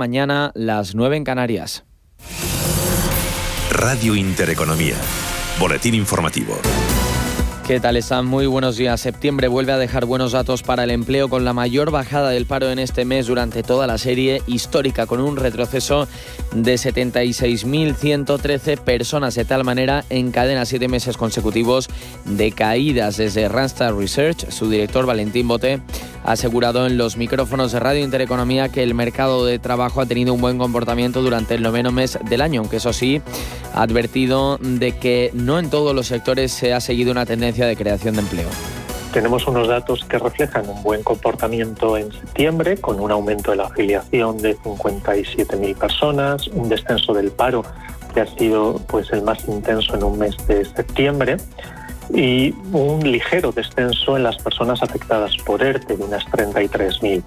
Mañana las 9 en Canarias. Radio Intereconomía. Boletín informativo. ¿Qué tal están? Muy buenos días. Septiembre vuelve a dejar buenos datos para el empleo con la mayor bajada del paro en este mes durante toda la serie histórica, con un retroceso de 76.113 personas. De tal manera, encadena siete meses consecutivos de caídas. Desde Randstad Research, su director Valentín Bote ha asegurado en los micrófonos de Radio Intereconomía que el mercado de trabajo ha tenido un buen comportamiento durante el noveno mes del año, aunque eso sí, ha advertido de que no en todos los sectores se ha seguido una tendencia de creación de empleo. Tenemos unos datos que reflejan un buen comportamiento en septiembre, con un aumento de la afiliación de 57.000 personas, un descenso del paro que ha sido pues, el más intenso en un mes de septiembre y un ligero descenso en las personas afectadas por ERTE de unas 33.000.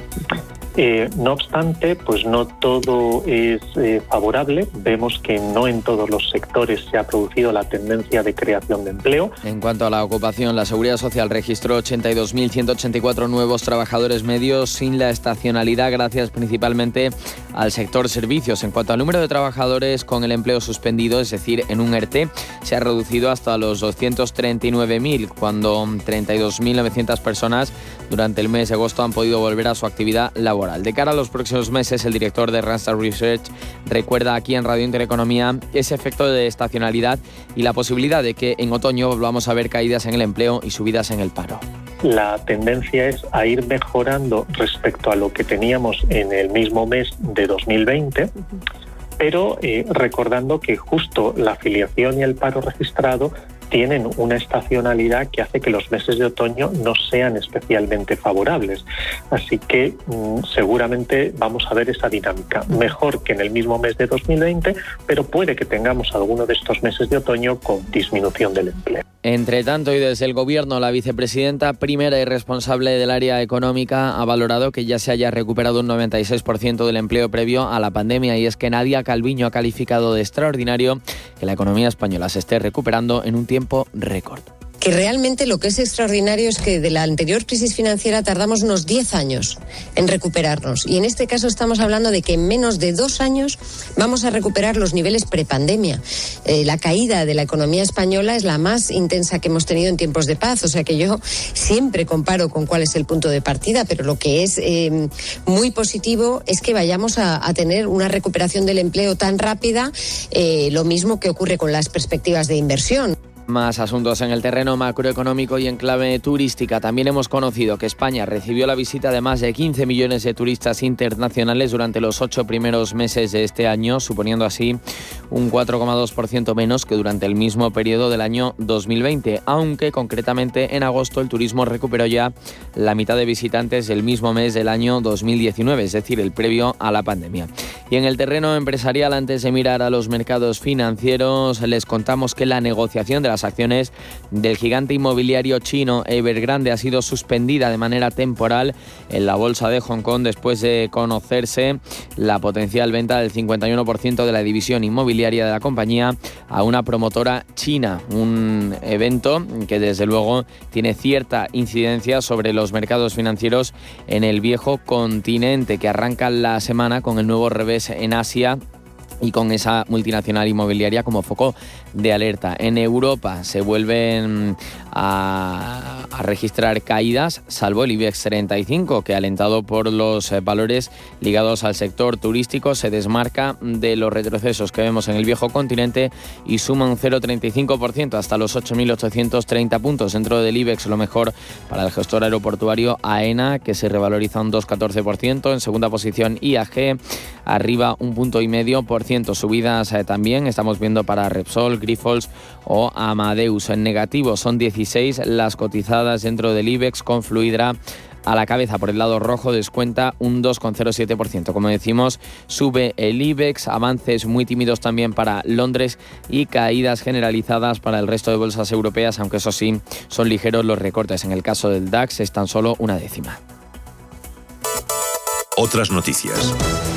Eh, no obstante, pues no todo es eh, favorable. Vemos que no en todos los sectores se ha producido la tendencia de creación de empleo. En cuanto a la ocupación, la Seguridad Social registró 82.184 nuevos trabajadores medios sin la estacionalidad, gracias principalmente al sector servicios. En cuanto al número de trabajadores con el empleo suspendido, es decir, en un ERTE, se ha reducido hasta los 239.000, cuando 32.900 personas durante el mes de agosto han podido volver a su actividad laboral. De cara a los próximos meses, el director de Randstad Research recuerda aquí en Radio Intereconomía ese efecto de estacionalidad y la posibilidad de que en otoño volvamos a ver caídas en el empleo y subidas en el paro. La tendencia es a ir mejorando respecto a lo que teníamos en el mismo mes de 2020 pero eh, recordando que justo la afiliación y el paro registrado tienen una estacionalidad que hace que los meses de otoño no sean especialmente favorables. Así que mm, seguramente vamos a ver esa dinámica. Mejor que en el mismo mes de 2020, pero puede que tengamos alguno de estos meses de otoño con disminución del empleo. Entre tanto, y desde el Gobierno, la vicepresidenta primera y responsable del área económica ha valorado que ya se haya recuperado un 96% del empleo previo a la pandemia y es que Nadia Calviño ha calificado de extraordinario que la economía española se esté recuperando en un tiempo récord que realmente lo que es extraordinario es que de la anterior crisis financiera tardamos unos 10 años en recuperarnos. Y en este caso estamos hablando de que en menos de dos años vamos a recuperar los niveles prepandemia. Eh, la caída de la economía española es la más intensa que hemos tenido en tiempos de paz. O sea que yo siempre comparo con cuál es el punto de partida, pero lo que es eh, muy positivo es que vayamos a, tener una recuperación del empleo tan rápida, eh, lo mismo que ocurre con las perspectivas de inversión. Más asuntos en el terreno macroeconómico y en clave turística. También hemos conocido que España recibió la visita de más de 15 millones de turistas internacionales durante los ocho primeros meses de este año, suponiendo así un 4,2% menos que durante el mismo periodo del año 2020, aunque concretamente en agosto el turismo recuperó ya la mitad de visitantes del mismo mes del año 2019, es decir, el previo a la pandemia. Y en el terreno empresarial, antes de mirar a los mercados financieros, les contamos que la negociación de las acciones del gigante inmobiliario chino Evergrande ha sido suspendida de manera temporal en la bolsa de Hong Kong después de conocerse la potencial venta del 51% de la división inmobiliaria de la compañía a una promotora china. Un evento que desde luego tiene cierta incidencia sobre los mercados financieros en el viejo continente que arranca la semana con el nuevo revés en Asia y con esa multinacional inmobiliaria como foco de alerta. En Europa se vuelven a, registrar caídas, salvo el IBEX 35, que alentado por los eh, valores ligados al sector turístico, se desmarca de los retrocesos que vemos en el viejo continente y suma un 0,35% hasta los 8.830 puntos. Dentro del IBEX lo mejor para el gestor aeroportuario AENA, que se revaloriza un 2,14%. En segunda posición IAG, arriba un punto y medio por ciento. Subidas eh, también estamos viendo para Repsol, Grifols o Amadeus. En negativo son 16 las cotizadas dentro del IBEX con Fluidra a la cabeza por el lado rojo descuenta un 2,07%. Como decimos, sube el IBEX, avances muy tímidos también para Londres y caídas generalizadas para el resto de bolsas europeas, aunque eso sí, son ligeros los recortes. En el caso del DAX es tan solo una décima. Otras noticias.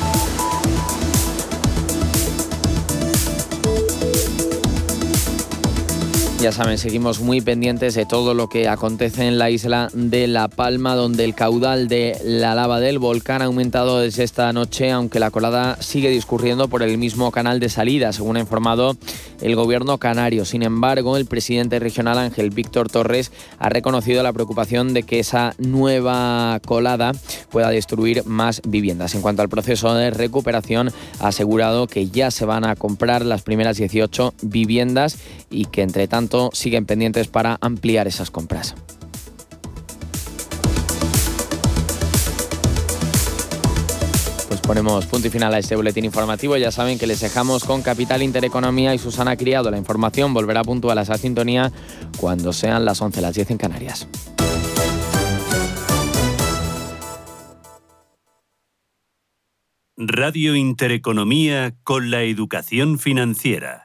Ya saben, seguimos muy pendientes de todo lo que acontece en la isla de La Palma, donde el caudal de la lava del volcán ha aumentado desde esta noche, aunque la colada sigue discurriendo por el mismo canal de salida, según ha informado el gobierno canario. Sin embargo, el presidente regional Ángel Víctor Torres ha reconocido la preocupación de que esa nueva colada pueda destruir más viviendas. En cuanto al proceso de recuperación, ha asegurado que ya se van a comprar las primeras 18 viviendas y que entre tanto siguen pendientes para ampliar esas compras. Pues ponemos punto y final a este boletín informativo. Ya saben que les dejamos con Capital Intereconomía y Susana Criado. La información volverá puntual a esa sintonía cuando sean las 11, las 10 en Canarias. Radio Intereconomía con la educación financiera.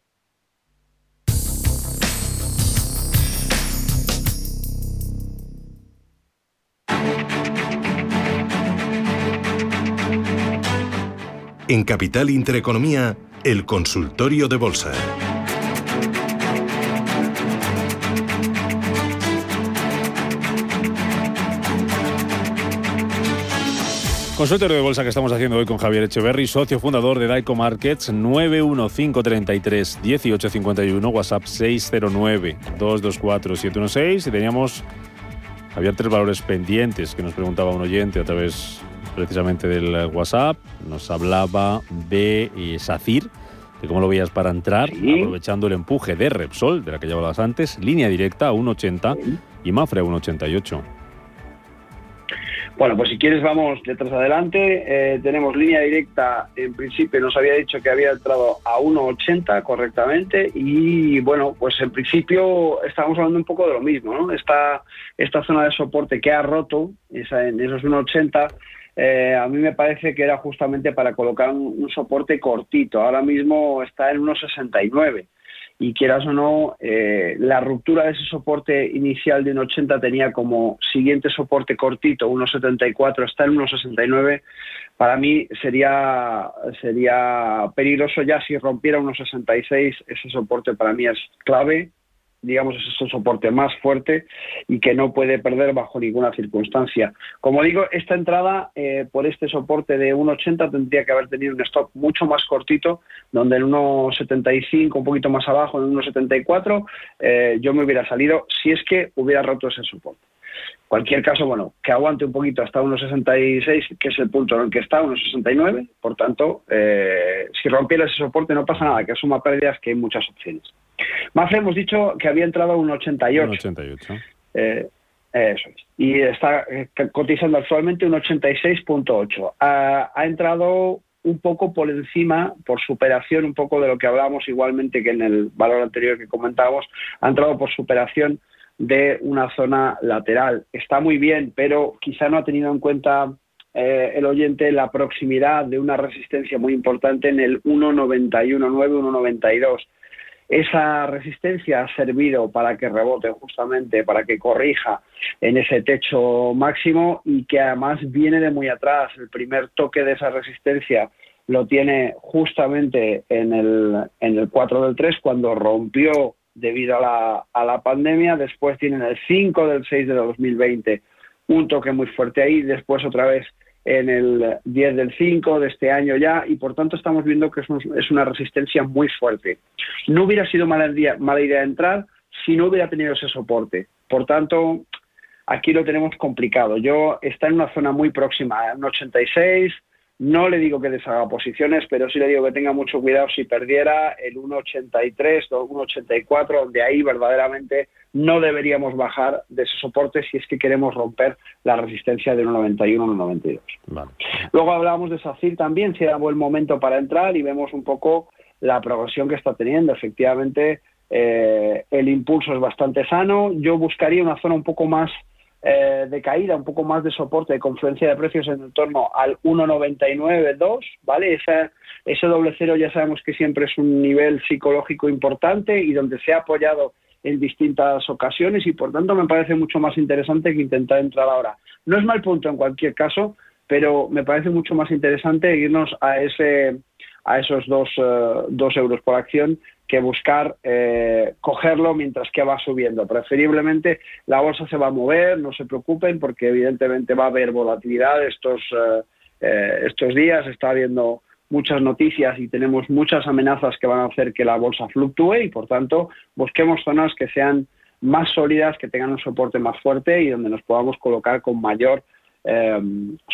En Capital Intereconomía, el consultorio de bolsa. Consultorio de bolsa que estamos haciendo hoy con Javier Echeverry, socio fundador de Daico Markets, 91533 1851, WhatsApp 609 224 716 y teníamos, Javier, tres valores pendientes que nos preguntaba un oyente a través precisamente del WhatsApp. Nos hablaba de eh, SACIR, de cómo lo veías para entrar, aprovechando el empuje de Repsol, de la que ya hablabas antes, línea directa a 1,80 y Mafre a 1,88. Bueno, pues si quieres vamos detrás adelante. Eh, tenemos línea directa, en principio nos había dicho que había entrado a 1,80 correctamente y bueno, pues en principio estamos hablando un poco de lo mismo, ¿no? Esta, esta zona de soporte que ha roto esa, en esos 1,80 eh, a mí me parece que era justamente para colocar un, soporte cortito. Ahora mismo está en 1,69 y quieras o no, eh, la ruptura de ese soporte inicial de 1,80 tenía como siguiente soporte cortito 1,74, está en 1,69. Para mí sería, sería peligroso ya si rompiera 1,66, ese soporte para mí es clave digamos, es un soporte más fuerte y que no puede perder bajo ninguna circunstancia. Como digo, esta entrada eh, por este soporte de 1,80 tendría que haber tenido un stop mucho más cortito, donde en 1,75, un poquito más abajo, en 1,74, eh, yo me hubiera salido si es que hubiera roto ese soporte. cualquier caso, bueno, que aguante un poquito hasta 1,66, que es el punto en el que está, 1,69. Por tanto, eh, si rompiera ese soporte no pasa nada, que suma pérdidas, que hay muchas opciones. Mafre hemos dicho que había entrado a 1,88. 1,88. Eh, eso es. Y está eh, cotizando actualmente un 86.8. Ha, ha entrado un poco por encima, por superación, un poco de lo que hablábamos igualmente que en el valor anterior que comentábamos, ha entrado por superación de una zona lateral. Está muy bien, pero quizá no ha tenido en cuenta eh, el oyente la proximidad de una resistencia muy importante en el 1.91.9, 1.92. Esa resistencia ha servido para que rebote justamente, para que corrija en ese techo máximo y que además viene de muy atrás. El primer toque de esa resistencia lo tiene justamente en el, en el 4 del 3 cuando rompió debido a la, a la pandemia, después tienen el 5 del 6 de 2020, un toque muy fuerte ahí, después otra vez en el 10 del 5 de este año ya, y por tanto estamos viendo que es, una resistencia muy fuerte. No hubiera sido mala idea, mala idea entrar si no hubiera tenido ese soporte. Por tanto, aquí lo tenemos complicado. Yo está en una zona muy próxima, en 86, no le digo que deshaga posiciones, pero sí le digo que tenga mucho cuidado si perdiera el 1,83 o 1,84, donde ahí verdaderamente no deberíamos bajar de ese soporte si es que queremos romper la resistencia de 1,91 1,92. Vale. Luego hablábamos de SACIR también, si era buen momento para entrar y vemos un poco la progresión que está teniendo. Efectivamente, eh, el impulso es bastante sano. Yo buscaría una zona un poco más eh, de caída, un poco más de soporte, de confluencia de precios en torno al 1,99,2, ¿vale? ese doble cero ya sabemos que siempre es un nivel psicológico importante y donde se ha apoyado en distintas ocasiones y por tanto me parece mucho más interesante que intentar entrar ahora. No es mal punto en cualquier caso, pero me parece mucho más interesante irnos a ese a esos dos, eh, dos euros por acción que buscar eh, cogerlo mientras que va subiendo. Preferiblemente la bolsa se va a mover, no se preocupen porque evidentemente va a haber volatilidad estos, eh, eh, estos días, está habiendo muchas noticias y tenemos muchas amenazas que van a hacer que la bolsa fluctúe y por tanto busquemos zonas que sean más sólidas, que tengan un soporte más fuerte y donde nos podamos colocar con mayor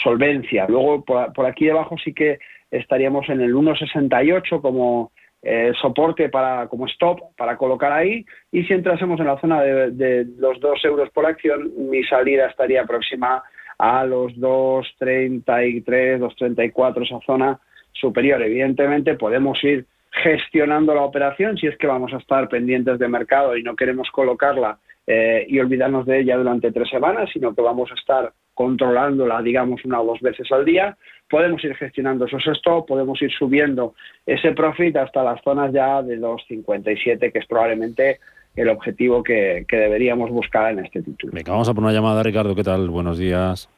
solvencia. Luego por aquí debajo sí que estaríamos en el 1,68 como eh, soporte para como stop para colocar ahí. Y si entrásemos en la zona de, los 2 euros por acción mi salida estaría próxima a los 2.33 2.34 esa zona superior. Evidentemente podemos ir gestionando la operación si es que vamos a estar pendientes de mercado y no queremos colocarla eh, y olvidarnos de ella durante tres semanas, sino que vamos a estar controlándola, digamos, una o dos veces al día. Podemos ir gestionando esos stop, podemos ir subiendo ese profit hasta las zonas ya de 2,57, que es probablemente el objetivo que, que deberíamos buscar en este título. Venga, vamos a poner una llamada, Ricardo. ¿Qué tal? Buenos días.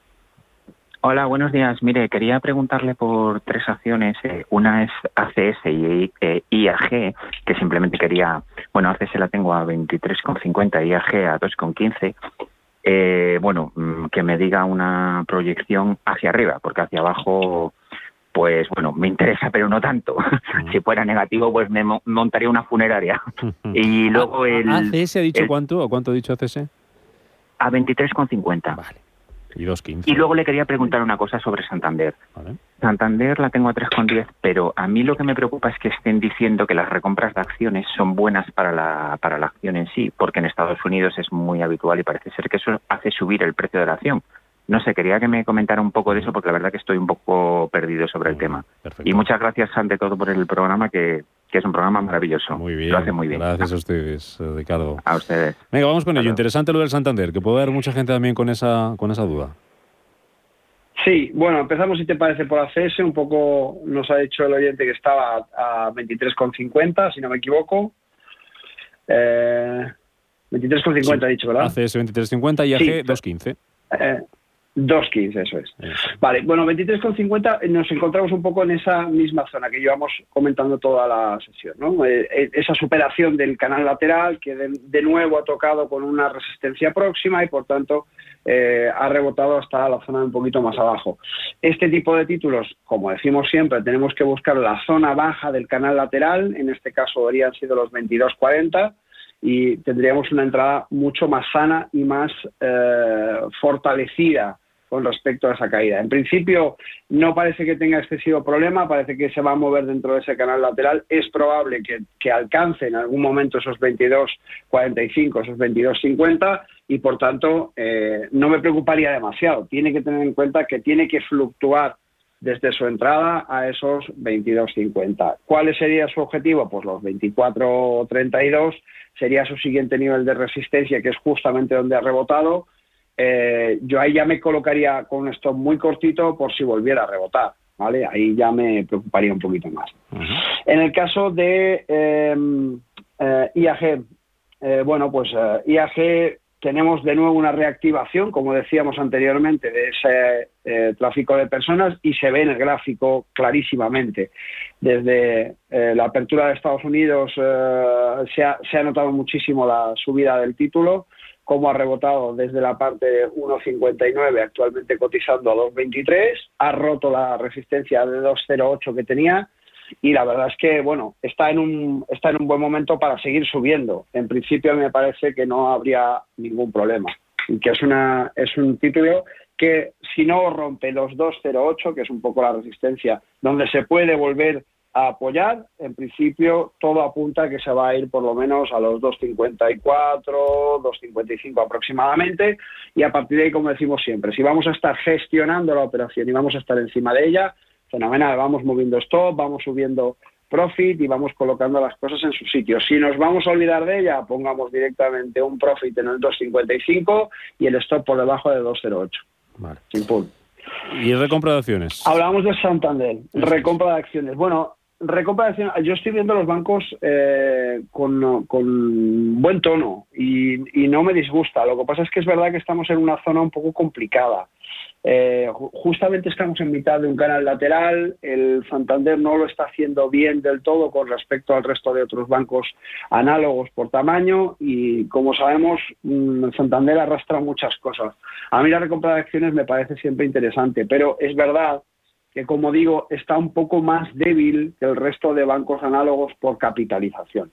Hola, buenos días. Mire, quería preguntarle por tres acciones. Eh, una es ACS y IAG, eh, que simplemente quería, bueno, ACS la tengo a 23,50 y IAG a 2,15. Eh, bueno, mm, que me diga una proyección hacia arriba, porque hacia abajo, pues bueno, me interesa, pero no tanto. si fuera negativo, pues me montaría una funeraria. y luego el... ¿ACS ha dicho cuánto? ¿O cuánto ha dicho ACS? A 23,50. Vale. Y Y luego le quería preguntar una cosa sobre Santander. Santander la tengo a 3,10, pero a mí lo que me preocupa es que estén diciendo que las recompras de acciones son buenas para la, para la acción en sí, porque en Estados Unidos es muy habitual y parece ser que eso hace subir el precio de la acción. No sé, quería que me comentara un poco de eso porque la verdad que estoy un poco perdido sobre el tema. Y muchas gracias ante todo por el programa que, es un programa maravilloso. Muy bien. Lo hace muy bien. Gracias a ustedes, Ricardo. A ustedes. Venga, vamos con ello. Interesante lo del Santander, que puede haber mucha gente también con esa, con esa duda. Sí, bueno, empezamos si te parece por ACS, un poco nos ha dicho el oyente que estaba a 23,50, si no me equivoco. Eh, 23,50 ha dicho, ¿verdad? ACS 23,50 y AG 2,15. Eh, 2.15, eso es. Vale, bueno, 23,50 eh, nos encontramos un poco en esa misma zona que llevamos comentando toda la sesión, ¿no? Eh, eh, esa superación del canal lateral que de, nuevo ha tocado con una resistencia próxima y por tanto ha rebotado hasta la zona un poquito más abajo. Este tipo de títulos, como decimos siempre, tenemos que buscar la zona baja del canal lateral, en este caso habrían sido los 22,40 y tendríamos una entrada mucho más sana y más eh, fortalecida con respecto a esa caída. En principio no parece que tenga excesivo problema, parece que se va a mover dentro de ese canal lateral. Es probable que, alcance en algún momento esos 22.45, esos 22.50 y por tanto eh, no me preocuparía demasiado. Tiene que tener en cuenta que tiene que fluctuar desde su entrada a esos 22.50. ¿Cuál sería su objetivo? Pues los 24.32 sería su siguiente nivel de resistencia, que es justamente donde ha rebotado eh, yo ahí ya me colocaría con un stop muy cortito por si volviera a rebotar. ¿vale? Ahí ya me preocuparía un poquito más. En el caso de em, eh, IAG, eh, bueno, pues IAG tenemos de nuevo una reactivación, como decíamos anteriormente, de ese tráfico de personas y se ve en el gráfico clarísimamente. Desde la apertura de Estados Unidos se ha notado muchísimo la subida del título cómo ha rebotado desde la parte 1,59, actualmente cotizando a 2,23, ha roto la resistencia de 2,08 que tenía y la verdad es que bueno está en un está en un buen momento para seguir subiendo. En principio me parece que no habría ningún problema y que es una es un título que si no rompe los 2,08 que es un poco la resistencia donde se puede volver a apoyar, en principio todo apunta a que se va a ir por lo menos a los 2.54, 2.55 aproximadamente, y a partir de ahí, como decimos siempre, si vamos a estar gestionando la operación y vamos a estar encima de ella, fenomenal, vamos moviendo stop, vamos subiendo profit y vamos colocando las cosas en su sitio. Si nos vamos a olvidar de ella, pongamos directamente un profit en el 2.55 y el stop por debajo de 2.08. Vale. Sin ¿Y recompra de acciones? Hablamos de Santander, recompra de acciones. Bueno, Recomparación, yo estoy viendo los bancos eh, con, buen tono y, no me disgusta. Lo que pasa es que es verdad que estamos en una zona un poco complicada. Eh, justamente estamos en mitad de un canal lateral, el Santander no lo está haciendo bien del todo con respecto al resto de otros bancos análogos por tamaño y como sabemos mm, el Santander arrastra muchas cosas. A mí la recompra de acciones me parece siempre interesante, pero es verdad que como digo está un poco más débil que el resto de bancos análogos por capitalización.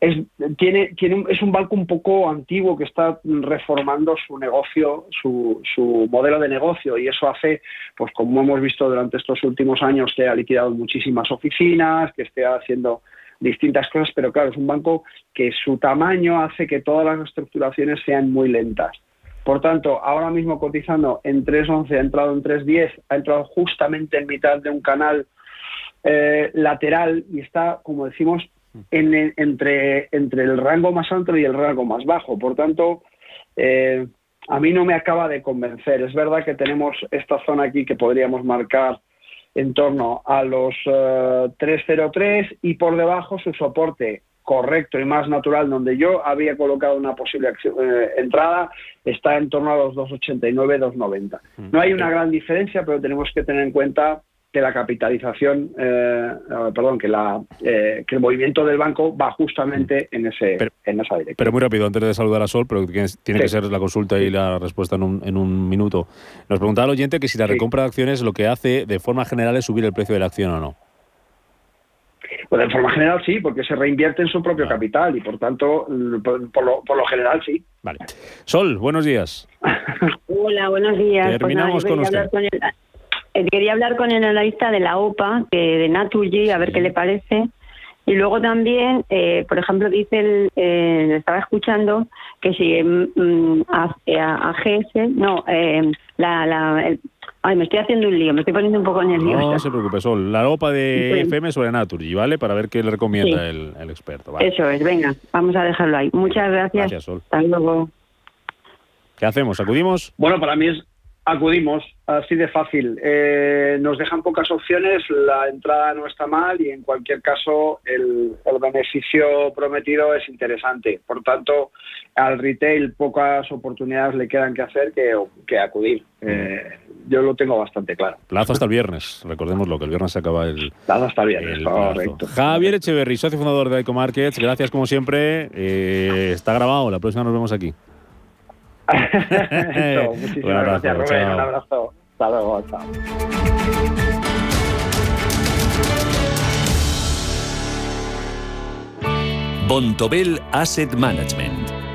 Es, tiene, tiene, es un banco un poco antiguo que está reformando su negocio, su, su, modelo de negocio y eso hace, pues como hemos visto durante estos últimos años, que ha liquidado muchísimas oficinas, que esté haciendo distintas cosas, pero claro, es un banco que su tamaño hace que todas las estructuraciones sean muy lentas. Por tanto, ahora mismo cotizando en 3.11, ha entrado en 3.10, ha entrado justamente en mitad de un canal eh, lateral y está, como decimos, entre, entre el rango más alto y el rango más bajo. Por tanto, eh, a mí no me acaba de convencer. Es verdad que tenemos esta zona aquí que podríamos marcar en torno a los 3.03 eh, y por debajo su soporte correcto y más natural donde yo había colocado una posible eh, entrada está en torno a los 2,89, 2,90. Mm. No hay una gran diferencia, pero tenemos que tener en cuenta que la capitalización, eh, eh, perdón, que, la, que el movimiento del banco va justamente en, ese, en esa dirección. Pero muy rápido, antes de saludar a Sol, pero tiene que ser la consulta y la respuesta en un, en un minuto. Nos preguntaba el oyente que si la recompra de acciones lo que hace de forma general es subir el precio de la acción o no. Pues de forma general sí, porque se reinvierte en su propio capital y por tanto, por, lo, general sí. Vale. Sol, buenos días. Hola, buenos días. Pues Terminamos con usted. Eh, quería hablar con el analista de la OPA, que de Naturgy, a ver qué le parece. Y luego también, eh, por ejemplo, dice, el, eh, estaba escuchando que si mm, mm, a, a, GS, no, la, la, Ay, me estoy haciendo un lío, me estoy poniendo un poco nerviosa. No se preocupe, Sol. La ropa de FM sobre Naturgy, ¿vale? Para ver qué le recomienda el, experto. Eso es, venga, vamos a dejarlo ahí. Muchas gracias. Gracias, Sol. Hasta luego. ¿Qué hacemos? ¿Acudimos? Bueno, para mí es acudimos, así de fácil. Eh, nos dejan pocas opciones, la entrada no está mal y en cualquier caso el, beneficio prometido es interesante. Por tanto, al retail pocas oportunidades le quedan que hacer que, que acudir. Eh, yo lo tengo bastante claro. Plazo hasta el viernes, recordemos lo que el viernes se acaba el. Plazo hasta el viernes, correcto. Javier Echeverry, socio fundador de Eco Markets, gracias como siempre. Eh, está grabado, la próxima nos vemos aquí. muchísimas gracias, Rubén. Un abrazo. Hasta luego. Chao. Bontobel Asset Management.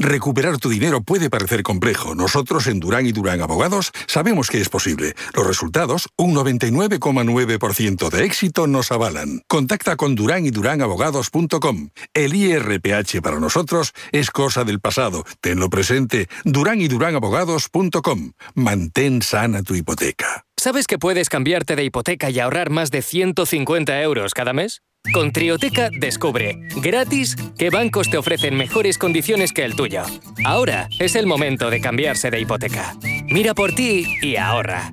Recuperar tu dinero puede parecer complejo. Nosotros en Durán y Durán Abogados sabemos que es posible. Los resultados, un 99,9% de éxito, nos avalan. Contacta con Durán y Durán Abogados.com. El IRPH para nosotros es cosa del pasado. Tenlo presente. Durán y Durán Abogados.com. Mantén sana tu hipoteca. ¿Sabes que puedes cambiarte de hipoteca y ahorrar más de 150 euros cada mes? Con Trioteca descubre, gratis, qué bancos te ofrecen mejores condiciones que el tuyo. Ahora es el momento de cambiarse de hipoteca. Mira por ti y ahorra.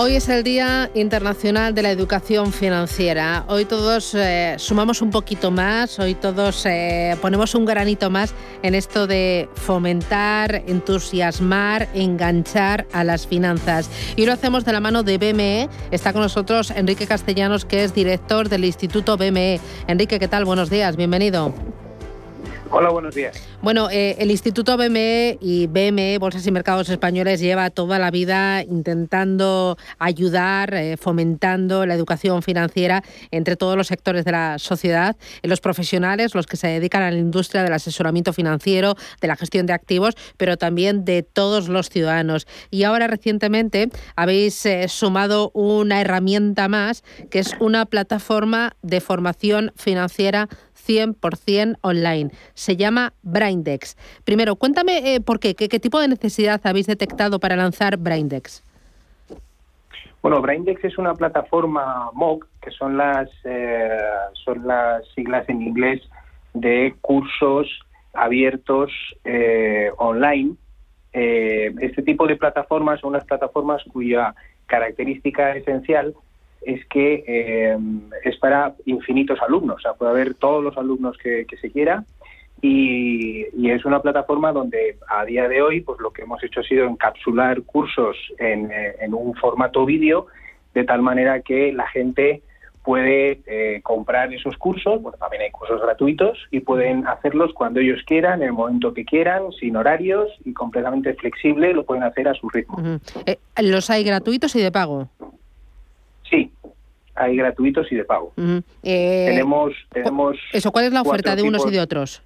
Hoy es el Día Internacional de la Educación Financiera. Hoy todos eh, sumamos un poquito más, hoy todos eh, ponemos un granito más en esto de fomentar, entusiasmar, enganchar a las finanzas. Y lo hacemos de la mano de BME. Está con nosotros Enrique Castellanos, que es director del Instituto BME. Enrique, ¿qué tal? Buenos días, bienvenido. Hola, buenos días. Bueno, eh, el Instituto BME y BME, Bolsas y Mercados Españoles, lleva toda la vida intentando ayudar, eh, fomentando la educación financiera entre todos los sectores de la sociedad, los profesionales, los que se dedican a la industria del asesoramiento financiero, de la gestión de activos, pero también de todos los ciudadanos. Y ahora recientemente habéis eh, sumado una herramienta más, que es una plataforma de formación financiera 100% online. Se llama Braindex. Primero, cuéntame eh, por qué, qué, tipo de necesidad habéis detectado para lanzar Braindex. Bueno, Braindex es una plataforma MOOC, que son las, eh, son las siglas en inglés de cursos abiertos eh, online. este tipo de plataformas son unas plataformas cuya característica esencial es que eh, es para infinitos alumnos, o sea, puede haber todos los alumnos que, se quiera y, es una plataforma donde a día de hoy pues lo que hemos hecho ha sido encapsular cursos en, eh, un formato vídeo de tal manera que la gente puede eh, comprar esos cursos, bueno, también hay cursos gratuitos y pueden hacerlos cuando ellos quieran, en el momento que quieran, sin horarios y completamente flexible, lo pueden hacer a su ritmo. ¿Los hay gratuitos y de pago? Sí, hay gratuitos y de pago. Eh, tenemos, tenemos. Eso, ¿cuál es la oferta de unos y de otros?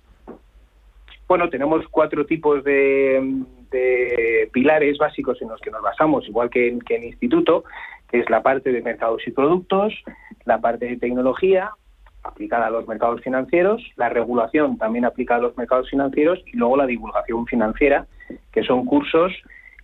Bueno, tenemos cuatro tipos de, pilares básicos en los que nos basamos, igual que en, que en instituto, que es la parte de mercados y productos, la parte de tecnología aplicada a los mercados financieros, la regulación también aplicada a los mercados financieros y luego la divulgación financiera, que son cursos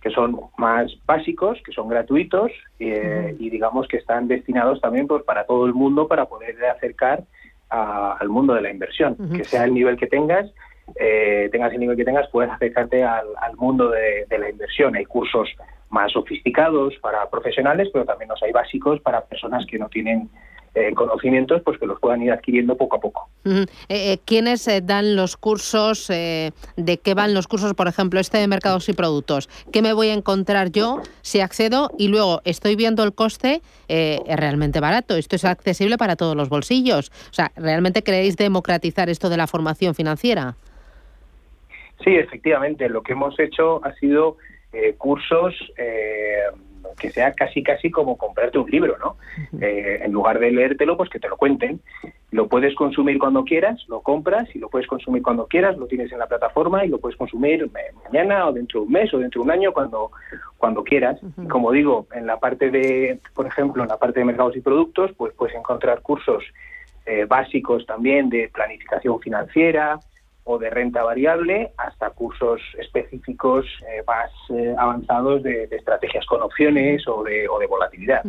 que son más básicos, que son gratuitos eh, y digamos que están destinados también pues para todo el mundo para poder acercar al mundo de la inversión, que sea el nivel que tengas, eh, tengas el nivel que tengas, puedes acercarte al, mundo de, la inversión. Hay cursos más sofisticados para profesionales, pero también los hay básicos para personas que no tienen eh, conocimientos, pues que los puedan ir adquiriendo poco a poco. ¿Quiénes dan los cursos? ¿De qué van los cursos? Por ejemplo, este de mercados y productos. ¿Qué me voy a encontrar yo si accedo y luego estoy viendo el coste? es realmente barato. Esto es accesible para todos los bolsillos. O sea, ¿realmente queréis democratizar esto de la formación financiera? Sí, efectivamente. Lo que hemos hecho ha sido eh, cursos eh, que sea casi casi como comprarte un libro, ¿no? Eh, en lugar de leértelo, pues que te lo cuenten. Lo puedes consumir cuando quieras, lo compras y lo puedes consumir cuando quieras, lo tienes en la plataforma y lo puedes consumir mañana o dentro de un mes o dentro de un año cuando cuando quieras. Como digo, en la parte de, por ejemplo, en la parte de mercados y productos, pues puedes encontrar cursos básicos también de planificación financiera, o de renta variable hasta cursos específicos eh, más eh, avanzados de, estrategias con opciones o de, o de volatilidad.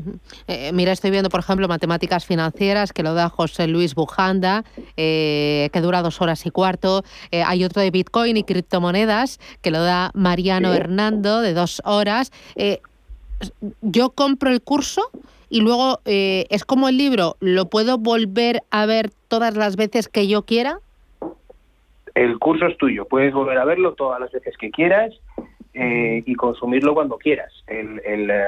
Eh, mira, estoy viendo, por ejemplo, matemáticas financieras que lo da José Luis Bujanda, que dura dos horas y cuarto. hay otro de Bitcoin y criptomonedas que lo da Mariano Hernando de dos horas. yo compro el curso y luego es como el libro, ¿lo puedo volver a ver todas las veces que yo quiera? El curso es tuyo, puedes volver a verlo todas las veces que quieras eh, y consumirlo cuando quieras. El, eh,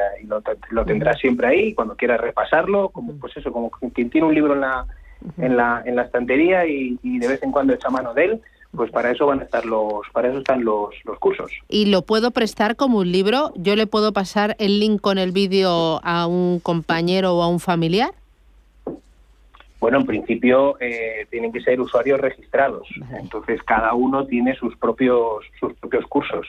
lo, tendrás siempre ahí, cuando quieras repasarlo, como pues eso, como quien tiene un libro en la, en la, en la estantería y, de vez en cuando echa mano de él, pues para eso van a estar los, para eso están los, los cursos. Y lo puedo prestar como un libro. Yo le puedo pasar el link con el vídeo a un compañero o a un familiar. Bueno, en principio eh, tienen que ser usuarios registrados. Entonces cada uno tiene sus propios sus propios cursos.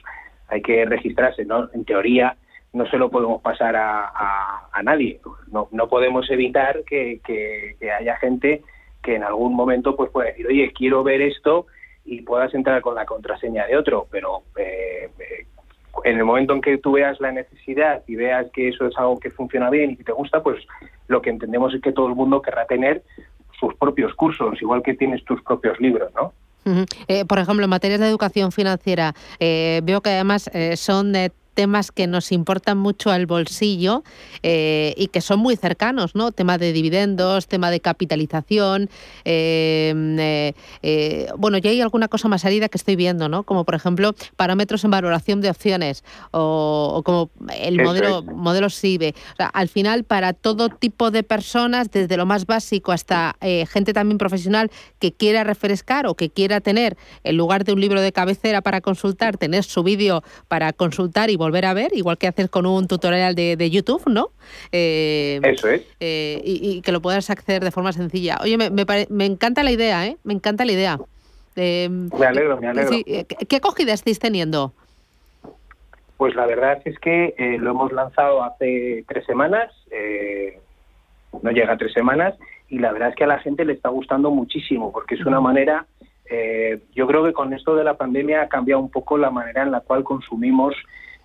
Hay que registrarse, ¿no? En teoría no se lo podemos pasar a, nadie. No, no podemos evitar que, haya gente que en algún momento pues pueda decir, oye, quiero ver esto y puedas entrar con la contraseña de otro, pero eh, eh, en el momento en que tú veas la necesidad y veas que eso es algo que funciona bien y que te gusta, pues lo que entendemos es que todo el mundo querrá tener sus propios cursos, igual que tienes tus propios libros, ¿no? Eh, por ejemplo, en materias de educación financiera, eh, veo que además eh, son temas que nos importan mucho al bolsillo eh, y que son muy cercanos, ¿no? Tema de dividendos, tema de capitalización. Eh, eh, bueno, ya hay alguna cosa más salida que estoy viendo, ¿no? Como por ejemplo parámetros en valoración de opciones o, como el modelo, modelo SIBE. al final, para todo tipo de personas, desde lo más básico hasta gente también profesional que quiera refrescar o que quiera tener, en lugar de un libro de cabecera para consultar, tener su vídeo para consultar y volver a ver, igual que haces con un tutorial de, YouTube, ¿no? Eh, Eso es. Eh, y, que lo puedas acceder de forma sencilla. Oye, me, me, encanta la idea, ¿eh? Me encanta la idea. Eh, me alegro, me alegro. ¿Qué acogida estáis teniendo? Pues la verdad es que lo hemos lanzado hace tres semanas, no llega a tres semanas, y la verdad es que a la gente le está gustando muchísimo, porque es una manera, yo creo que con esto de la pandemia ha cambiado un poco la manera en la cual consumimos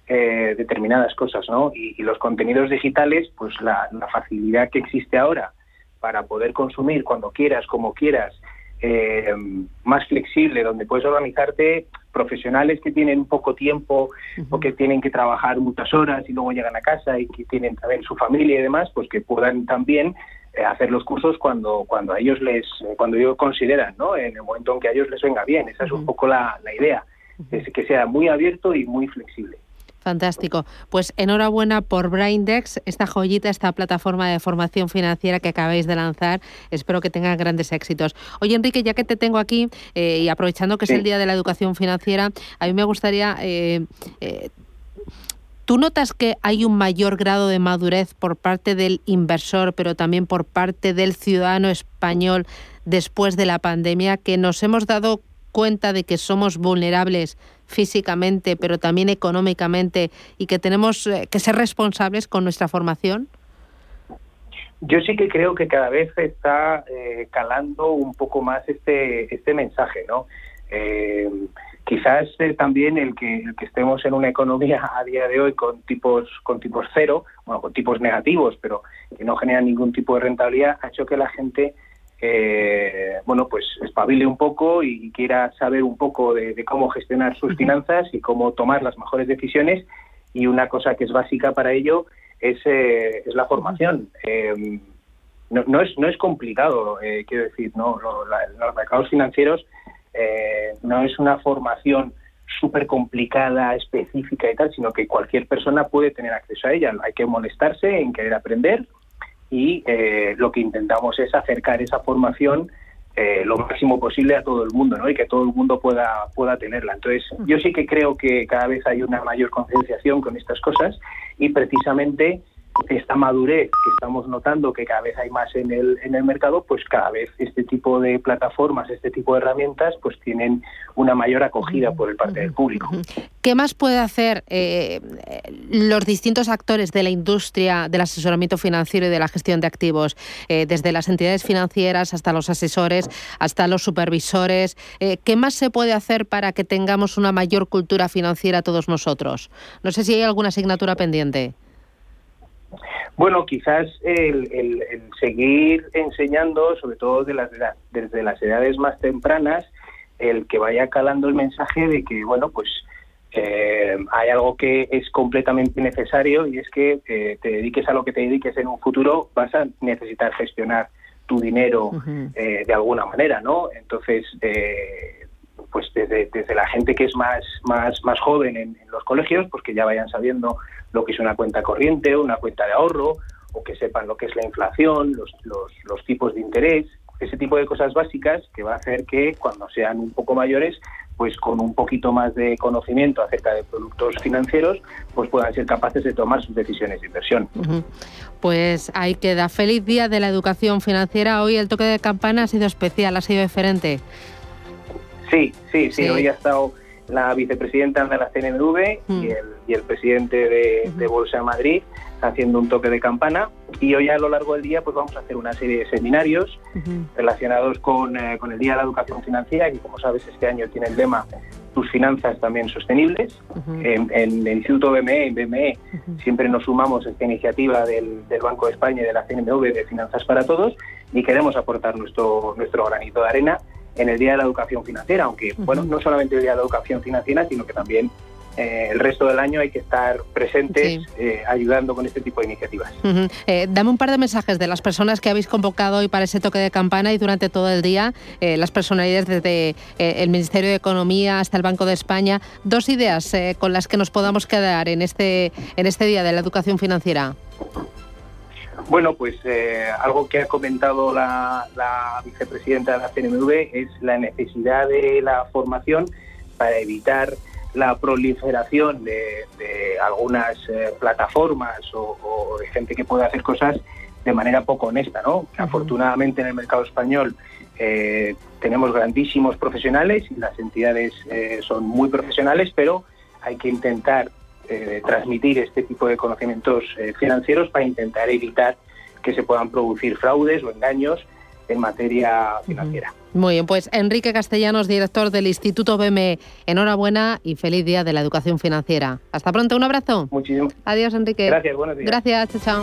eh, determinadas cosas, ¿no? Y, los contenidos digitales, pues la, facilidad que existe ahora para poder consumir cuando quieras, como quieras, eh, más flexible, donde puedes organizarte, profesionales que tienen poco tiempo o que tienen que trabajar muchas horas y luego llegan a casa y que tienen también su familia y demás, pues que puedan también eh, hacer los cursos cuando cuando a ellos les cuando ellos consideran, ¿no? En el momento en que a ellos les venga bien. Esa es un poco la, la idea, es que sea muy abierto y muy flexible. Fantástico. Pues enhorabuena por Braindex, esta joyita, esta plataforma de formación financiera que acabáis de lanzar. Espero que tenga grandes éxitos. Oye, Enrique, ya que te tengo aquí eh, y aprovechando que es el Día de la Educación Financiera, a mí me gustaría... Eh, eh, ¿Tú notas que hay un mayor grado de madurez por parte del inversor, pero también por parte del ciudadano español después de la pandemia, que nos hemos dado cuenta de que somos vulnerables físicamente, pero también económicamente y que tenemos eh, que ser responsables con nuestra formación? Yo sí que creo que cada vez está eh, calando un poco más este, este mensaje, ¿no? Eh, quizás también el que, el que estemos en una economía a día de hoy con tipos con tipos cero, bueno, con tipos negativos, pero que no generan ningún tipo de rentabilidad, ha hecho que la gente eh, bueno, pues espabile un poco y quiera saber un poco de, cómo gestionar sus finanzas y cómo tomar las mejores decisiones. Y una cosa que es básica para ello es, eh, es la formación. Em, no, no, es, no es complicado, eh, quiero decir, no, los mercados financieros eh, no es una formación súper complicada, específica y tal, sino que cualquier persona puede tener acceso a ella. Hay que molestarse en querer aprender y eh, lo que intentamos es acercar esa formación eh, lo máximo posible a todo el mundo ¿no? y que todo el mundo pueda, pueda tenerla. Entonces, yo sí que creo que cada vez hay una mayor concienciación con estas cosas y precisamente esta madurez que estamos notando que cada vez hay más en el, en el mercado, pues cada vez este tipo de plataformas, este tipo de herramientas, pues tienen una mayor acogida por el parte del público. ¿Qué más puede hacer eh, los distintos actores de la industria del asesoramiento financiero y de la gestión de activos, eh, desde las entidades financieras hasta los asesores, hasta los supervisores? Eh, ¿Qué más se puede hacer para que tengamos una mayor cultura financiera todos nosotros? No sé si hay alguna asignatura pendiente. Bueno, quizás el, seguir enseñando, sobre todo de las, desde las edades más tempranas, el que vaya calando el mensaje de que, bueno, pues eh, hay algo que es completamente necesario y es que eh, te dediques a lo que te dediques en un futuro, vas a necesitar gestionar tu dinero eh, de alguna manera, ¿no? Entonces, pues desde, desde, la gente que es más, más, más joven en, los colegios, pues que ya vayan sabiendo lo que es una cuenta corriente, una cuenta de ahorro, o que sepan lo que es la inflación, los, los, los tipos de interés, ese tipo de cosas básicas que va a hacer que cuando sean un poco mayores, pues con un poquito más de conocimiento acerca de productos financieros, pues puedan ser capaces de tomar sus decisiones de inversión. Pues ahí queda. Feliz día de la educación financiera. Hoy el toque de campana ha sido especial, ha sido diferente. Sí, sí, sí, hoy ha estado la vicepresidenta de la CNMV mm. y, el, y, el, presidente de, Bolsa de Madrid haciendo un toque de campana. Y hoy a lo largo del día pues vamos a hacer una serie de seminarios relacionados con, eh, con, el Día de la Educación Financiera que como sabes este año tiene el lema tus finanzas también sostenibles. en, el Instituto BME, BME siempre nos sumamos a esta iniciativa del, del, Banco de España y de la CNMV de Finanzas para Todos y queremos aportar nuestro, nuestro granito de arena en el Día de la Educación Financiera, aunque, bueno, no solamente el Día de la Educación Financiera, sino que también eh, el resto del año hay que estar presentes eh, ayudando con este tipo de iniciativas. Eh, dame un par de mensajes de las personas que habéis convocado hoy para ese toque de campana y durante todo el día, las personalidades desde el Ministerio de Economía hasta el Banco de España. Dos ideas con las que nos podamos quedar en este, en este Día de la Educación Financiera. Bueno, pues eh, algo que ha comentado la, vicepresidenta de la CNMV es la necesidad de la formación para evitar la proliferación de, algunas eh, plataformas o, de gente que puede hacer cosas de manera poco honesta, ¿no? Afortunadamente en el mercado español eh, tenemos grandísimos profesionales y las entidades son muy profesionales, pero hay que intentar eh, transmitir este tipo de conocimientos eh, financieros para intentar evitar que se puedan producir fraudes o engaños en materia financiera. Muy bien, pues Enrique Castellanos, director del Instituto BME, enhorabuena y feliz día de la educación financiera. Hasta pronto, un abrazo. Muchísimo. Adiós, Enrique. Gracias, buenos días. Gracias, chao.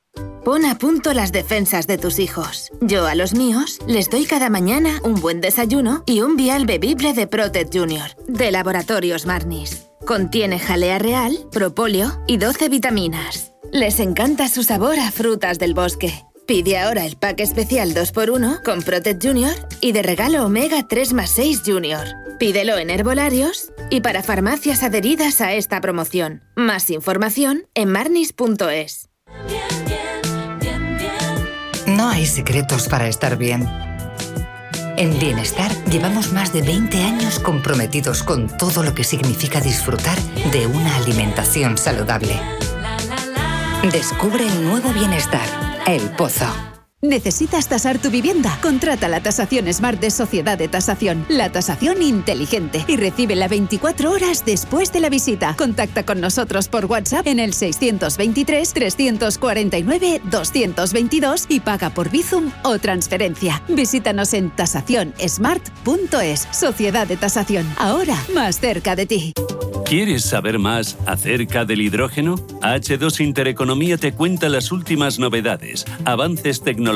Pon a punto las defensas de tus hijos. Yo a los míos les doy cada mañana un buen desayuno y un vial bebible de Protect Junior, de Laboratorios Marnis. Contiene jalea real, propóleo y 12 vitaminas. Les encanta su sabor a frutas del bosque. Pide ahora el pack especial 2x1 con Protect Junior y de regalo Omega 3 más 6 Junior. Pídelo en herbolarios y para farmacias adheridas a esta promoción. Más información en marnis.es. No hay secretos para estar bien. En Bienestar llevamos más de 20 años comprometidos con todo lo que significa disfrutar de una alimentación saludable. Descubre el nuevo bienestar, el pozo. ¿Necesitas tasar tu vivienda? Contrata la tasación Smart de Sociedad de Tasación, la tasación inteligente, y recibe la 24 horas después de la visita. Contacta con nosotros por WhatsApp en el 623-349-222 y paga por Bizum o transferencia. Visítanos en tasacionsmart.es. Sociedad de Tasación, ahora más cerca de ti. ¿Quieres saber más acerca del hidrógeno? H2 Intereconomía te cuenta las últimas novedades, avances tecnológicos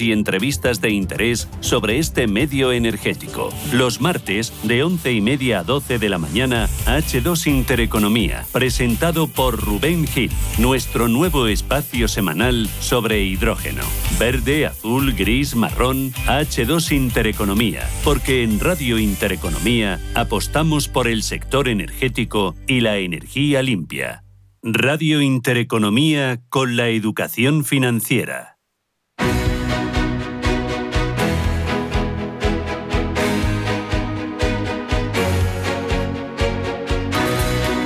y entrevistas de interés sobre este medio energético. Los martes, de 11 y media a 12 de la mañana, H2 Intereconomía, presentado por Rubén Gil, nuestro nuevo espacio semanal sobre hidrógeno. Verde, azul, gris, marrón, H2 Intereconomía, porque en Radio Intereconomía apostamos por el sector energético y la energía limpia. Radio Intereconomía con la educación financiera.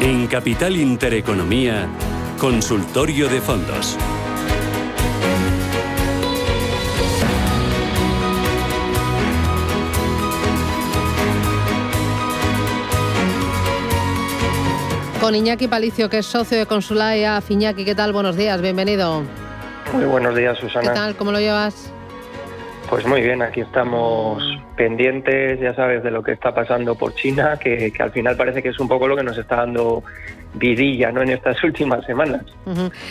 En Capital Intereconomía, Consultorio de Fondos. Con Iñaki Palicio, que es socio de Consulaia Fiñaki. ¿Qué tal? Buenos días, bienvenido. Muy buenos días, Susana. ¿Qué tal? ¿Cómo lo llevas? Pues muy bien, aquí estamos pendientes, ya sabes, de lo que está pasando por China, que, al final parece que es un poco lo que nos está dando vidilla ¿no? en estas últimas semanas.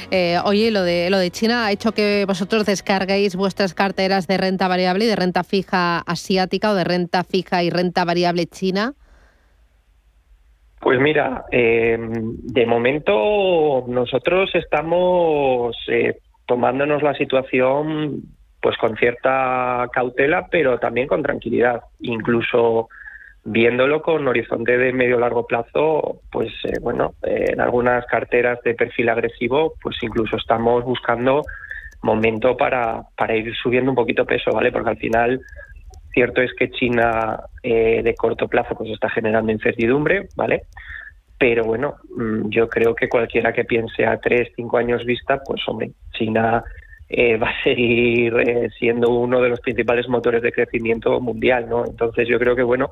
Eh, oye, lo de, lo de China ha hecho que vosotros descarguéis vuestras carteras de renta variable y de renta fija asiática o de renta fija y renta variable china. Pues mira, eh, de momento nosotros estamos eh, tomándonos la situación pues con cierta cautela, pero también con tranquilidad, incluso viéndolo con horizonte de medio largo plazo, pues eh, bueno, en algunas carteras de perfil agresivo, pues incluso estamos buscando momento para, para ir subiendo un poquito peso, ¿vale? Porque al final Cierto es que China eh, de corto plazo pues está generando incertidumbre, ¿vale? Pero bueno, mm, yo creo que cualquiera que piense a tres, cinco años vista, pues hombre, China eh, va a seguir eh, siendo uno de los principales motores de crecimiento mundial, ¿no? Entonces yo creo que bueno,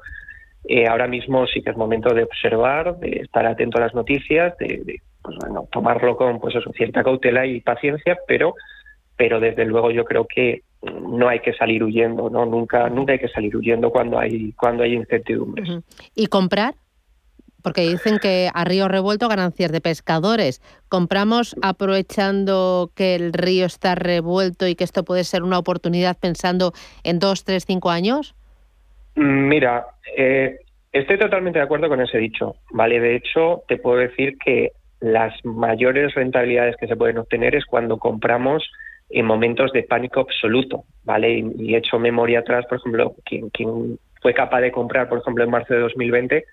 ahora mismo sí que es momento de observar, de estar atento a las noticias, de, pues bueno, tomarlo con pues eso, cierta cautela y paciencia, pero pero desde luego yo creo que no hay que salir huyendo, ¿no? Nunca, nunca hay que salir huyendo cuando hay, cuando hay incertidumbres. ¿Y comprar? Porque dicen que a río revuelto ganancias de pescadores. ¿Compramos aprovechando que el río está revuelto y que esto puede ser una oportunidad pensando en dos, tres, cinco años? Mira, eh, estoy totalmente de acuerdo con ese dicho, ¿vale? De hecho, te puedo decir que las mayores rentabilidades que se pueden obtener es cuando compramos en momentos de pánico absoluto, ¿vale? Y, he hecho memoria atrás, por ejemplo, quien, fue capaz de comprar, por ejemplo, en marzo de 2020,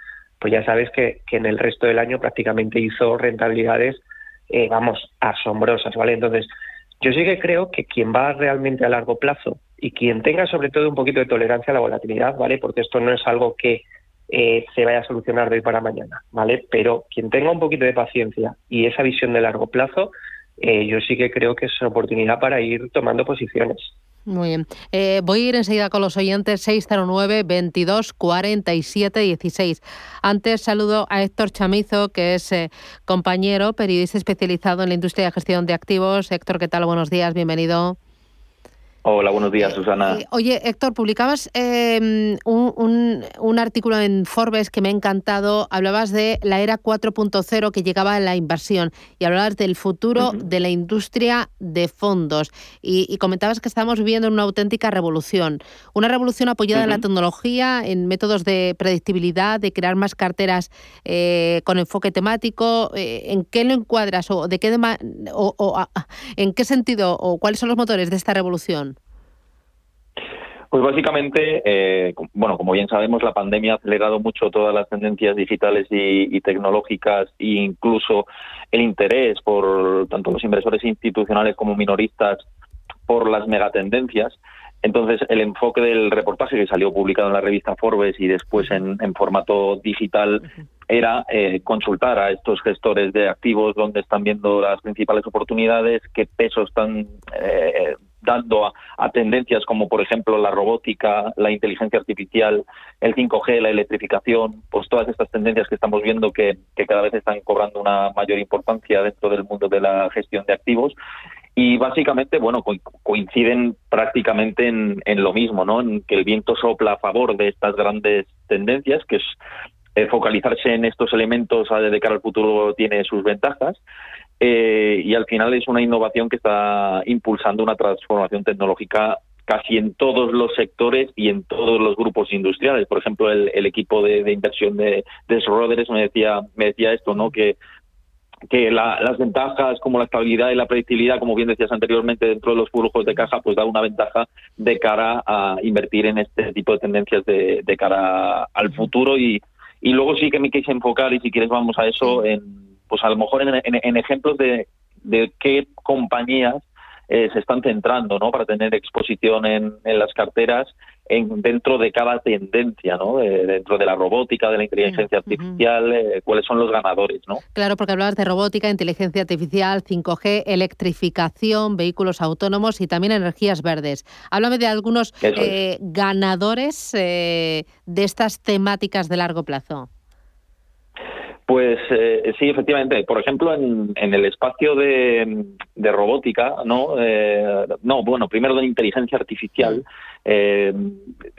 pues ya sabes que, en el resto del año prácticamente hizo rentabilidades, eh, vamos, asombrosas, ¿vale? Entonces, yo sí que creo que quien va realmente a largo plazo y quien tenga sobre todo un poquito de tolerancia a la volatilidad, ¿vale? Porque esto no es algo que eh, se vaya a solucionar de hoy para mañana, ¿vale? Pero quien tenga un poquito de paciencia y esa visión de largo plazo, eh, yo sí que creo que es una oportunidad para ir tomando posiciones. Muy bien. Eh, voy a ir enseguida con los oyentes 609 22 47 16. Antes saludo a Héctor Chamizo, que es eh, compañero, periodista especializado en la industria de gestión de activos. Héctor, ¿qué tal? Buenos días, bienvenido. Hola, buenos días, Susana. Eh, oye, Héctor, publicabas em, un, artículo en Forbes que me ha encantado. Hablabas de la era 4.0 que llegaba a la inversión y hablabas del futuro de la industria de fondos. Y, comentabas que estamos viviendo una auténtica revolución. Una revolución apoyada en la tecnología, en métodos de predictibilidad, de crear más carteras eh, con enfoque temático. Eh, ¿En qué lo encuadras o, de qué o, en qué sentido o cuáles son los motores de esta revolución? Pues básicamente, eh, bueno, como bien sabemos, la pandemia ha acelerado mucho todas las tendencias digitales y, tecnológicas e incluso el interés por tanto los inversores institucionales como minoristas por las megatendencias. Entonces, el enfoque del reportaje que salió publicado en la revista Forbes y después en, formato digital era eh, consultar a estos gestores de activos dónde están viendo las principales oportunidades, qué peso están eh, dando a, tendencias como, por ejemplo, la robótica, la inteligencia artificial, el 5G, la electrificación, pues todas estas tendencias que estamos viendo que, que cada vez están cobrando una mayor importancia dentro del mundo de la gestión de activos y básicamente, bueno, coinciden prácticamente en, lo mismo, ¿no? En que el viento sopla a favor de estas grandes tendencias, que es eh, focalizarse en estos elementos de cara al futuro tiene sus ventajas. Eh, y al final es una innovación que está impulsando una transformación tecnológica casi en todos los sectores y en todos los grupos industriales. Por ejemplo, el, equipo de, inversión de, de me decía, me decía esto, ¿no? Que que las ventajas como la estabilidad y la predictibilidad, como bien decías anteriormente, dentro de los flujos de caja, pues da una ventaja de cara a invertir en este tipo de tendencias de, cara al futuro y, y luego sí que me quise enfocar y si quieres vamos a eso, en, pues a lo mejor en, ejemplos de, de qué compañías eh, se están centrando ¿no? para tener exposición en, en las carteras en, dentro de cada tendencia, ¿no? dentro de la robótica, de la inteligencia artificial, eh, cuáles son los ganadores, ¿no? Claro, porque hablabas de robótica, inteligencia artificial, 5G, electrificación, vehículos autónomos y también energías verdes. Háblame de algunos eh, ganadores de estas temáticas de largo plazo. Pues eh, sí, efectivamente. Por ejemplo, en, el espacio de, robótica, ¿no? Eh, no, bueno, primero de inteligencia artificial, eh,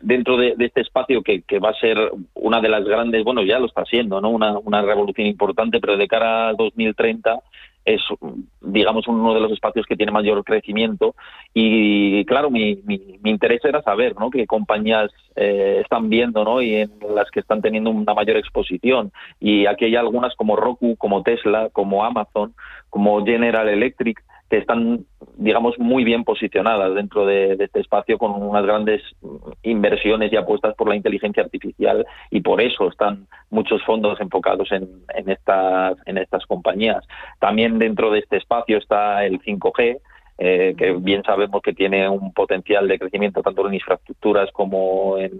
dentro de, este espacio que, que, va a ser una de las grandes, bueno, ya lo está siendo, ¿no? Una, una revolución importante, pero de cara a 2030 es, digamos, uno de los espacios que tiene mayor crecimiento. Y claro, mi, mi, interés era saber ¿no? qué compañías eh, están viendo ¿no? y en las que están teniendo una mayor exposición. Y aquí hay algunas como Roku, como Tesla, como Amazon, como General Electric, que están, digamos, muy bien posicionadas dentro de, este espacio con unas grandes inversiones y apuestas por la inteligencia artificial y por eso están muchos fondos enfocados en, estas, en estas compañías. También dentro de este espacio está el 5G, eh, que bien sabemos que tiene un potencial de crecimiento tanto en infraestructuras como en,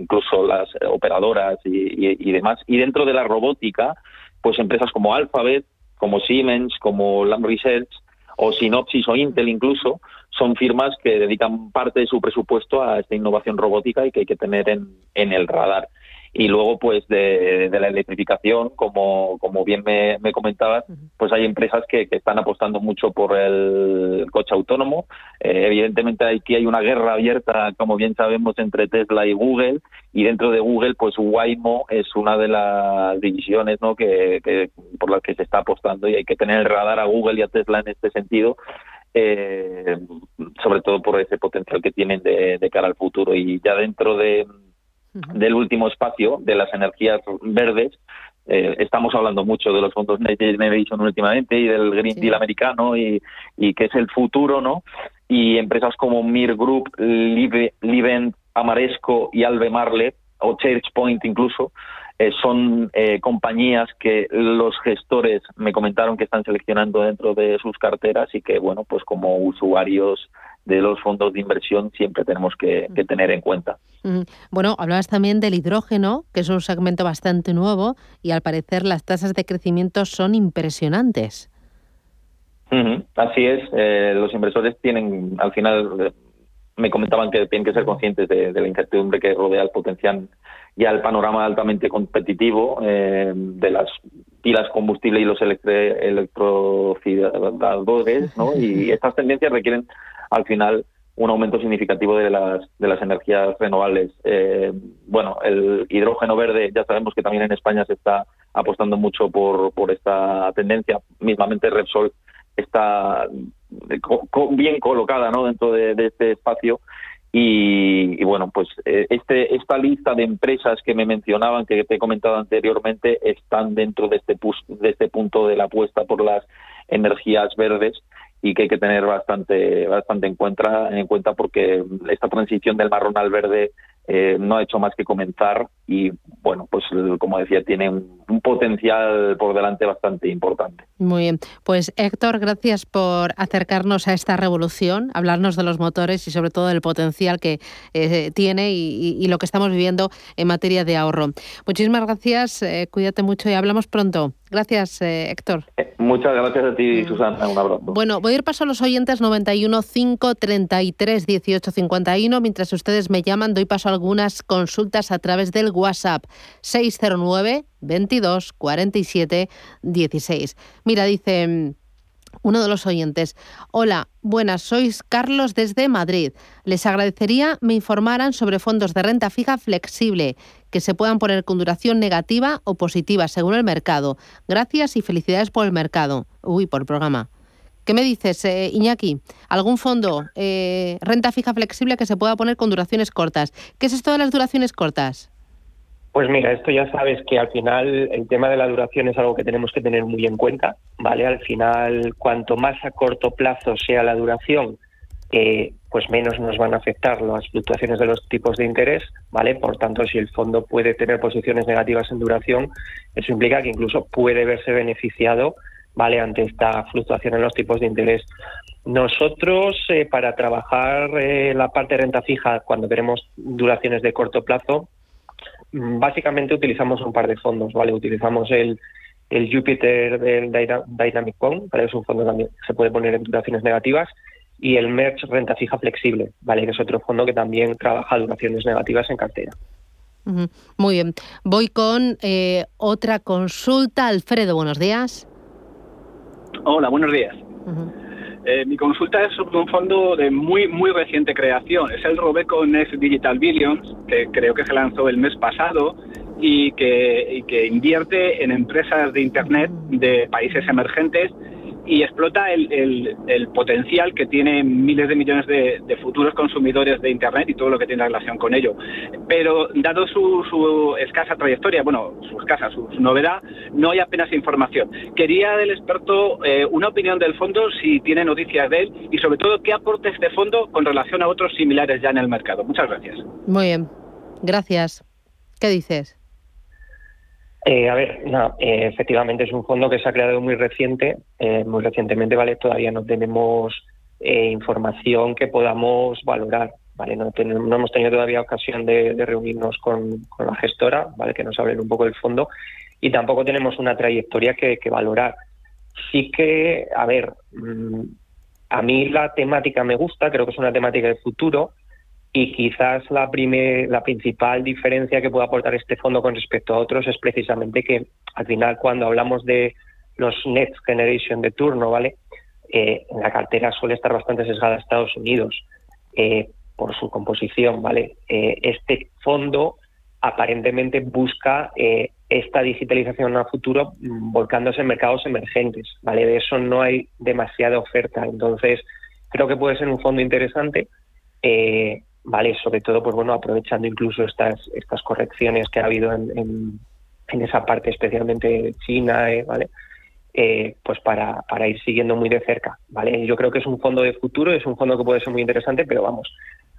incluso las operadoras y, y, demás. Y dentro de la robótica, pues empresas como Alphabet, como Siemens, como Lam Research, o Synopsis o Intel incluso, son firmas que dedican parte de su presupuesto a esta innovación robótica y que hay que tener en, en el radar y luego pues de, la electrificación como, como bien me, comentabas pues hay empresas que, están apostando mucho por el coche autónomo. Eh, evidentemente aquí hay una guerra abierta como bien sabemos entre Tesla y Google y dentro de Google pues Waymo es una de las divisiones ¿no? que, por las que se está apostando y hay que tener el radar a Google y a Tesla en este sentido eh, sobre todo por ese potencial que tienen de cara al futuro. Y ya dentro de del último espacio de las energías verdes. Eh, estamos hablando mucho de los fondos Next Generation últimamente y del Green Deal americano y, que es el futuro, ¿no? Y empresas como Mir Group, Livent, Amaresco y Albemarle o ChargePoint incluso eh, son eh, compañías que los gestores me comentaron que están seleccionando dentro de sus carteras y que bueno pues como usuarios de los fondos de inversión siempre tenemos que, tener en cuenta. Bueno, hablabas también del hidrógeno, que es un segmento bastante nuevo y al parecer las tasas de crecimiento son impresionantes. Así es, eh, los inversores tienen, al final, eh, me comentaban que tienen que ser conscientes de, la incertidumbre que rodea el potencial y al panorama altamente competitivo eh, de las pilas combustible y los electrofiladores, ¿no? Y estas tendencias requieren al final un aumento significativo de las, de las energías renovables. Eh, bueno, el hidrógeno verde, ya sabemos que también en España se está apostando mucho por, por esta tendencia. Mismamente Repsol está bien colocada ¿no? dentro de, este espacio. Y, bueno, pues eh, este, esta lista de empresas que me mencionaban, que te he comentado anteriormente, están dentro de este, de este punto de la apuesta por las energías verdes y que hay que tener bastante bastante en cuenta en cuenta porque esta transición del marrón al verde eh, no ha hecho más que comenzar y bueno pues como decía tiene un, potencial por delante bastante importante muy bien pues Héctor gracias por acercarnos a esta revolución hablarnos de los motores y sobre todo del potencial que eh, tiene y, lo que estamos viviendo en materia de ahorro muchísimas gracias eh, cuídate mucho y hablamos pronto Gracias, eh, Héctor. muchas gracias a ti, mm. Susana. Un abrazo. Bueno, voy a ir paso a los oyentes 91 533 18 51. Mientras ustedes me llaman, doy paso a algunas consultas a través del WhatsApp 609 22 47 16. Mira, dice uno de los oyentes. Hola, buenas, sois Carlos desde Madrid. Les agradecería me informaran sobre fondos de renta fija flexible que se puedan poner con duración negativa o positiva según el mercado. Gracias y felicidades por el mercado. Uy, por el programa. ¿Qué me dices, eh, Iñaki? ¿Algún fondo eh, renta fija flexible que se pueda poner con duraciones cortas? ¿Qué es esto de las duraciones cortas? Pues mira, esto ya sabes que al final el tema de la duración es algo que tenemos que tener muy en cuenta, ¿vale? Al final, cuanto más a corto plazo sea la duración, eh, pues menos nos van a afectar las fluctuaciones de los tipos de interés, ¿vale? Por tanto, si el fondo puede tener posiciones negativas en duración, eso implica que incluso puede verse beneficiado, ¿vale? Ante esta fluctuación en los tipos de interés. Nosotros, eh, para trabajar eh, la parte de renta fija, cuando queremos duraciones de corto plazo, Mm, básicamente utilizamos un par de fondos, ¿vale? Utilizamos el, el Jupiter del Dynamic Bond, ¿vale? Es un fondo también que se puede poner en duraciones negativas y el Merch Renta Fija Flexible, ¿vale? Que es otro fondo que también trabaja duraciones negativas en cartera. Muy bien. Voy con eh, otra consulta. Alfredo, buenos días. Hola, buenos días. Eh, mi consulta es sobre un fondo de muy muy reciente creación. Es el Robeco Next Digital Billions, que creo que se lanzó el mes pasado y que, y que invierte en empresas de Internet de países emergentes y explota el, el, potencial que tienen miles de millones de, futuros consumidores de Internet y todo lo que tiene relación con ello. Pero dado su, su escasa trayectoria, bueno, su escasa, su, novedad, no hay apenas información. Quería del experto eh, una opinión del fondo, si tiene noticias de él y sobre todo qué aporta este fondo con relación a otros similares ya en el mercado. Muchas gracias. Muy bien, gracias. ¿Qué dices? Eh, a ver, no, eh, efectivamente es un fondo que se ha creado muy reciente, eh, muy recientemente, ¿vale? Todavía no tenemos información que podamos valorar, ¿vale? No, no hemos tenido todavía ocasión de, reunirnos con, la gestora, ¿vale? Que nos hablen un poco del fondo y tampoco tenemos una trayectoria que, que valorar. Sí que, a ver, mm, a mí la temática me gusta, creo que es una temática de futuro, y quizás la, la principal diferencia que puede aportar este fondo con respecto a otros es precisamente que al final cuando hablamos de los Next Generation de turno, ¿vale? Eh, la cartera suele estar bastante sesgada a Estados Unidos eh, por su composición, ¿vale? Eh, este fondo aparentemente busca esta digitalización a futuro volcándose en mercados emergentes, ¿vale? De eso no hay demasiada oferta, entonces creo que puede ser un fondo interesante. ¿Vale? Sobre todo, pues bueno, aprovechando incluso estas, estas correcciones que ha habido en, en, esa parte, especialmente China, eh, ¿vale? Eh, pues para, para ir siguiendo muy de cerca, ¿vale? Yo creo que es un fondo de futuro, es un fondo que puede ser muy interesante, pero vamos,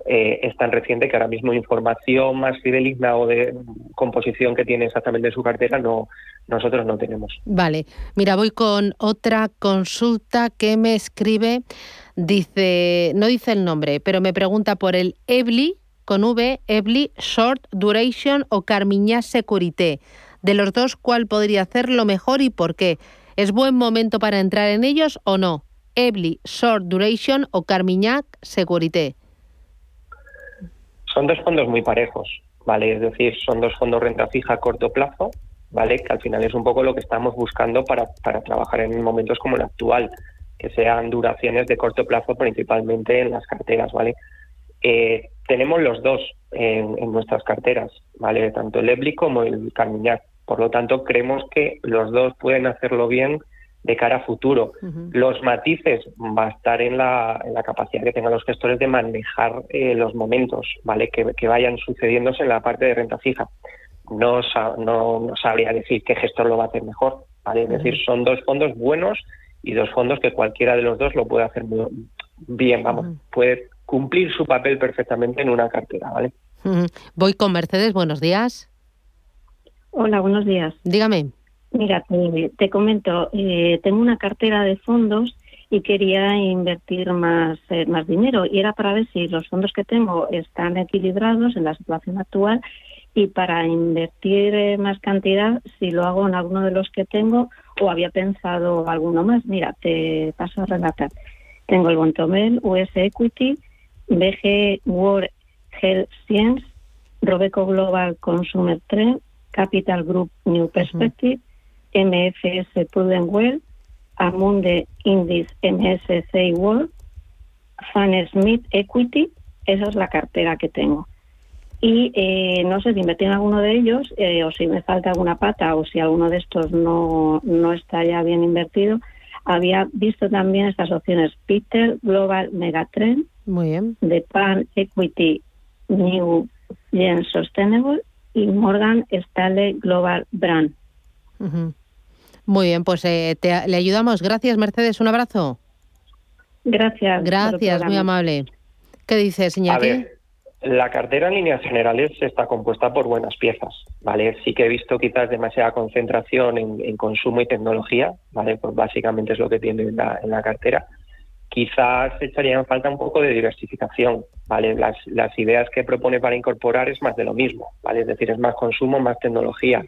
eh, es tan reciente que ahora mismo información más fideligna o de composición que tiene exactamente su cartera no nosotros no tenemos. Vale, mira, voy con otra consulta que me escribe Dice, no dice el nombre, pero me pregunta por el EBLI con V, EBLI Short Duration o Carmiñá Securité. De los dos, ¿cuál podría hacer lo mejor y por qué? ¿Es buen momento para entrar en ellos o no? EBLI Short Duration o Carmiñac Securité. Son dos fondos muy parejos, ¿vale? Es decir, son dos fondos renta fija a corto plazo, ¿vale? Que al final es un poco lo que estamos buscando para, para trabajar en momentos como el actual que sean duraciones de corto plazo principalmente en las carteras, ¿vale? Eh, tenemos los dos en, nuestras carteras, ¿vale? Tanto el EBLI como el Carmiñac. Por lo tanto, creemos que los dos pueden hacerlo bien de cara a futuro. Los matices va a estar en la, capacidad que tengan los gestores de manejar eh, los momentos, ¿vale? Que, vayan sucediéndose en la parte de renta fija. No, no, sabría decir qué gestor lo va a hacer mejor, ¿vale? Es decir, son dos fondos buenos y dos fondos que cualquiera de los dos lo puede hacer muy bien, vamos, puede cumplir su papel perfectamente en una cartera, ¿vale? Voy con Mercedes, buenos días. Hola, buenos días. Dígame. Mira, te, comento, eh, tengo una cartera de fondos y quería invertir más, eh, más dinero y era para ver si los fondos que tengo están equilibrados en la situación actual y para invertir eh, más cantidad, si lo hago en alguno de los que tengo o había pensado alguno más. Mira, te paso a relatar. Tengo el Bontomel, US Equity, BG World Health Science, Robeco Global Consumer Trend, Capital Group New Perspective, MFS Prudent Well, Amunde Indies MSCI World, Fan Smith Equity, esa es la cartera que tengo. Y eh, no sé si metí en alguno de ellos eh, o si me falta alguna pata o si alguno de estos no, no está ya bien invertido. Había visto también estas opciones Peter Global Megatrend, Muy bien. de Pan Equity New Gen Sustainable y Morgan Stanley Global Brand. Muy bien, pues eh, te- le ayudamos. Gracias, Mercedes. Un abrazo. Gracias. Gracias, muy amable. ¿Qué dices, A Iñaki? La cartera en líneas generales está compuesta por buenas piezas, ¿vale? Sí que he visto quizás demasiada concentración en, en consumo y tecnología, ¿vale? Pues básicamente es lo que tiene en la, en la cartera. Quizás echaría en falta un poco de diversificación, ¿vale? Las, las ideas que propone para incorporar es más de lo mismo, ¿vale? Es decir, es más consumo, más tecnología.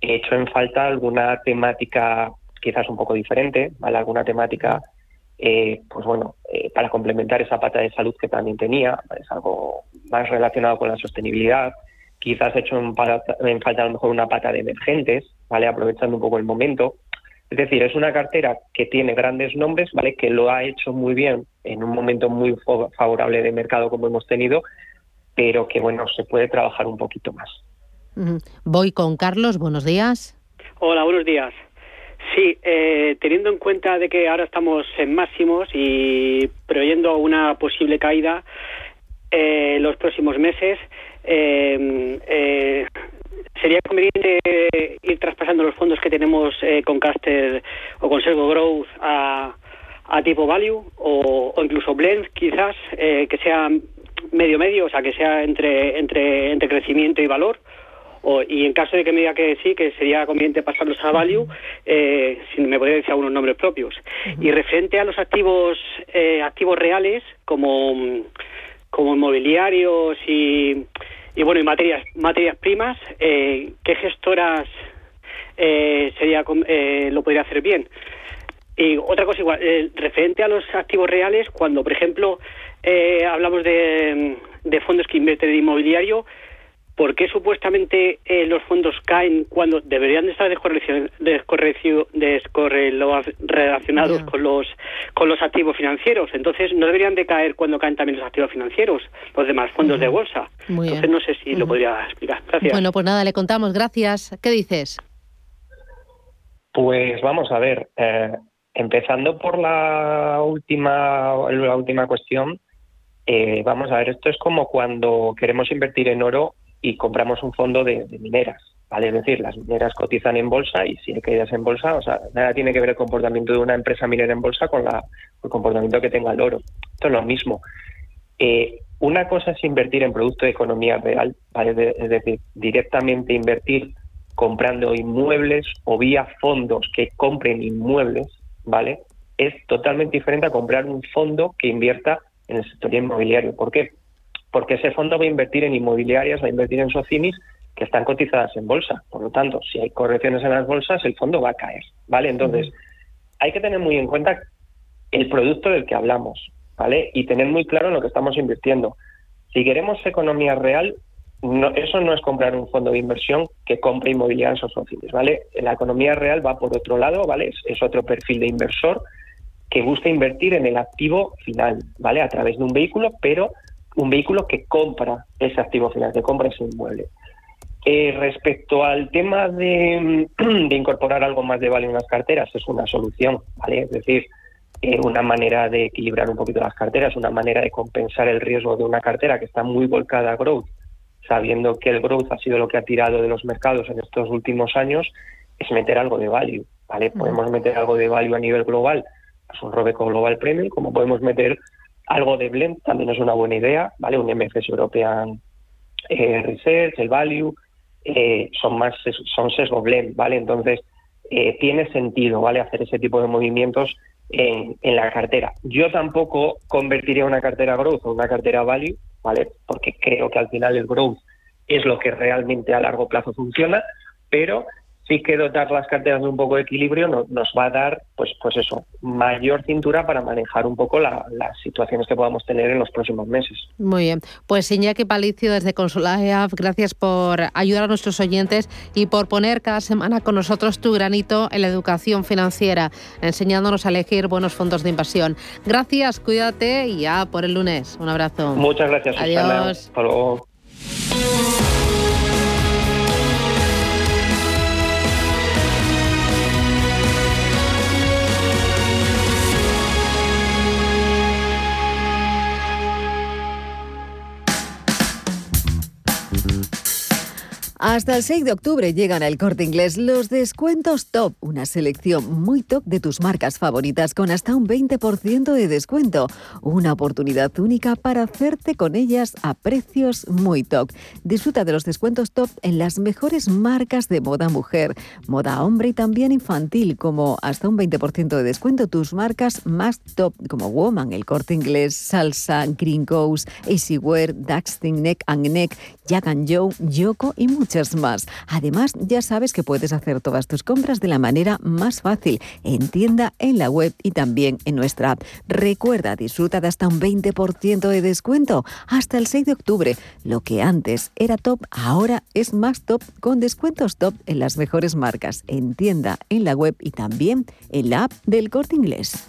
He hecho en falta alguna temática quizás un poco diferente, ¿vale? Alguna temática eh, pues bueno, eh, para complementar esa pata de salud que también tenía, es algo más relacionado con la sostenibilidad. Quizás he hecho en, pa- en falta a lo mejor una pata de emergentes, ¿vale? Aprovechando un poco el momento. Es decir, es una cartera que tiene grandes nombres, ¿vale? Que lo ha hecho muy bien en un momento muy favorable de mercado como hemos tenido, pero que bueno, se puede trabajar un poquito más. Voy con Carlos. Buenos días. Hola, buenos días. Sí, eh, teniendo en cuenta de que ahora estamos en máximos y preveyendo una posible caída eh, los próximos meses, eh, eh, sería conveniente ir traspasando los fondos que tenemos eh, con Caster o con Servo Growth a, a tipo value o, o incluso blend, quizás, que sea medio medio, o sea, que sea entre entre entre crecimiento y valor. O- y en caso de que me diga que sí, que sería conveniente pasarlos a value, eh, si me podría decir algunos nombres propios. Y referente a los activos eh, activos reales, como, como inmobiliarios y, y bueno y materias materias primas, eh, ¿qué gestoras eh, sería eh, lo podría hacer bien? Y otra cosa igual, eh, referente a los activos reales, cuando por ejemplo eh, hablamos de, de fondos que invierten en inmobiliario, ¿por qué supuestamente eh, los fondos caen cuando deberían de estar descorrelacionados con los con los activos financieros? Entonces no deberían de caer cuando caen también los activos financieros, los demás fondos de bolsa. Muy Entonces bien. no sé si lo podría explicar. Gracias. Bueno, pues nada, le contamos. Gracias. ¿Qué dices? Pues vamos a ver, eh, empezando por la última, la última cuestión, eh, vamos a ver, esto es como cuando queremos invertir en oro y compramos un fondo de, mineras, ¿vale? Es decir, las mineras cotizan en bolsa y si hay caídas en bolsa, o sea, nada tiene que ver el comportamiento de una empresa minera en bolsa con la, el comportamiento que tenga el oro. Esto es lo mismo. Eh, una cosa es invertir en producto de economía real, ¿vale? Es decir, directamente invertir comprando inmuebles o vía fondos que compren inmuebles, ¿vale? Es totalmente diferente a comprar un fondo que invierta en el sector inmobiliario. ¿Por qué? Porque ese fondo va a invertir en inmobiliarias, va a invertir en socinis que están cotizadas en bolsa. Por lo tanto, si hay correcciones en las bolsas, el fondo va a caer, ¿vale? Entonces, hay que tener muy en cuenta el producto del que hablamos, ¿vale? Y tener muy claro en lo que estamos invirtiendo. Si queremos economía real, no, eso no es comprar un fondo de inversión que compre inmobiliarias o socios, ¿vale? La economía real va por otro lado, ¿vale? Es, es otro perfil de inversor que busca invertir en el activo final, ¿vale? A través de un vehículo, pero un vehículo que compra ese activo final, que compra ese inmueble. Eh, respecto al tema de, de incorporar algo más de value en las carteras, es una solución, ¿vale? Es decir, eh, una manera de equilibrar un poquito las carteras, una manera de compensar el riesgo de una cartera que está muy volcada a growth, sabiendo que el growth ha sido lo que ha tirado de los mercados en estos últimos años, es meter algo de value, ¿vale? Podemos meter algo de value a nivel global, pues un Robeco Global Premium, como podemos meter algo de blend, también es una buena idea, ¿vale? Un MFS European eh, Research, el value, eh, son más son sesgo blend, ¿vale? Entonces, eh, tiene sentido, ¿vale? Hacer ese tipo de movimientos en, en la cartera. Yo tampoco convertiría una cartera growth o una cartera value, ¿vale? Porque creo que al final el growth es lo que realmente a largo plazo funciona, pero sí que dotar las carteras de un poco de equilibrio nos va a dar, pues, pues eso, mayor cintura para manejar un poco las situaciones que podamos tener en los próximos meses. Muy bien. Pues Iñaki Palicio desde Consulaeaf, gracias por ayudar a nuestros oyentes y por poner cada semana con nosotros tu granito en la educación financiera, enseñándonos a elegir buenos fondos de inversión. Gracias, cuídate y ya por el lunes. Un abrazo. Muchas gracias, Adiós. Hasta luego. Hasta el 6 de octubre llegan al corte inglés los descuentos top, una selección muy top de tus marcas favoritas con hasta un 20% de descuento. Una oportunidad única para hacerte con ellas a precios muy top. Disfruta de los descuentos top en las mejores marcas de moda mujer, moda hombre y también infantil, como hasta un 20% de descuento tus marcas más top, como Woman, el corte inglés, Salsa, Green Coast, Easywear, Daxting, Neck and Neck, Jack and Joe, Yoko y muchos más. Además, ya sabes que puedes hacer todas tus compras de la manera más fácil en tienda, en la web y también en nuestra app. Recuerda, disfruta de hasta un 20% de descuento hasta el 6 de octubre. Lo que antes era top, ahora es más top con descuentos top en las mejores marcas en tienda, en la web y también en la app del Corte Inglés.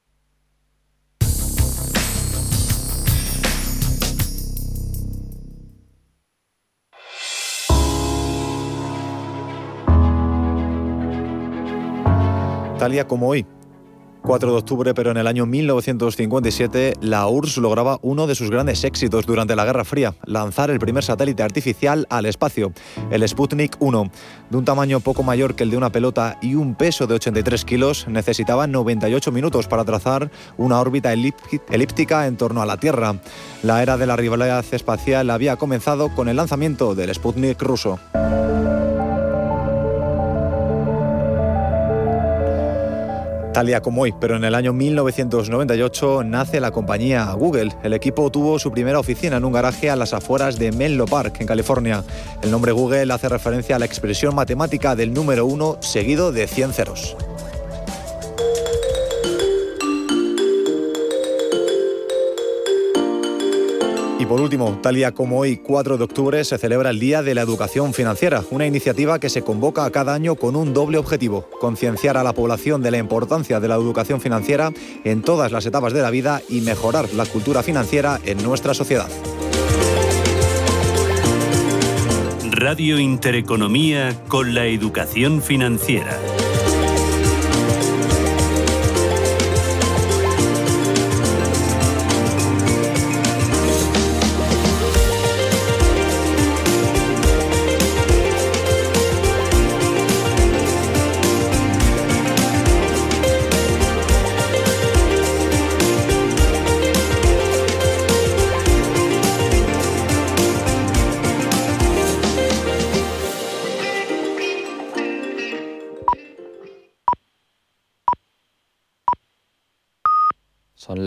Tal como hoy, 4 de octubre, pero en el año 1957, la URSS lograba uno de sus grandes éxitos durante la Guerra Fría, lanzar el primer satélite artificial al espacio, el Sputnik 1. De un tamaño poco mayor que el de una pelota y un peso de 83 kilos, necesitaba 98 minutos para trazar una órbita elíptica en torno a la Tierra. La era de la rivalidad espacial había comenzado con el lanzamiento del Sputnik ruso. Tal día como hoy, pero en el año 1998 nace la compañía Google. El equipo tuvo su primera oficina en un garaje a las afueras de Menlo Park, en California. El nombre Google hace referencia a la expresión matemática del número uno seguido de 100 ceros. Y por último, tal día como hoy, 4 de octubre, se celebra el Día de la Educación Financiera, una iniciativa que se convoca cada año con un doble objetivo, concienciar a la población de la importancia de la educación financiera en todas las etapas de la vida y mejorar la cultura financiera en nuestra sociedad. Radio Intereconomía con la educación financiera.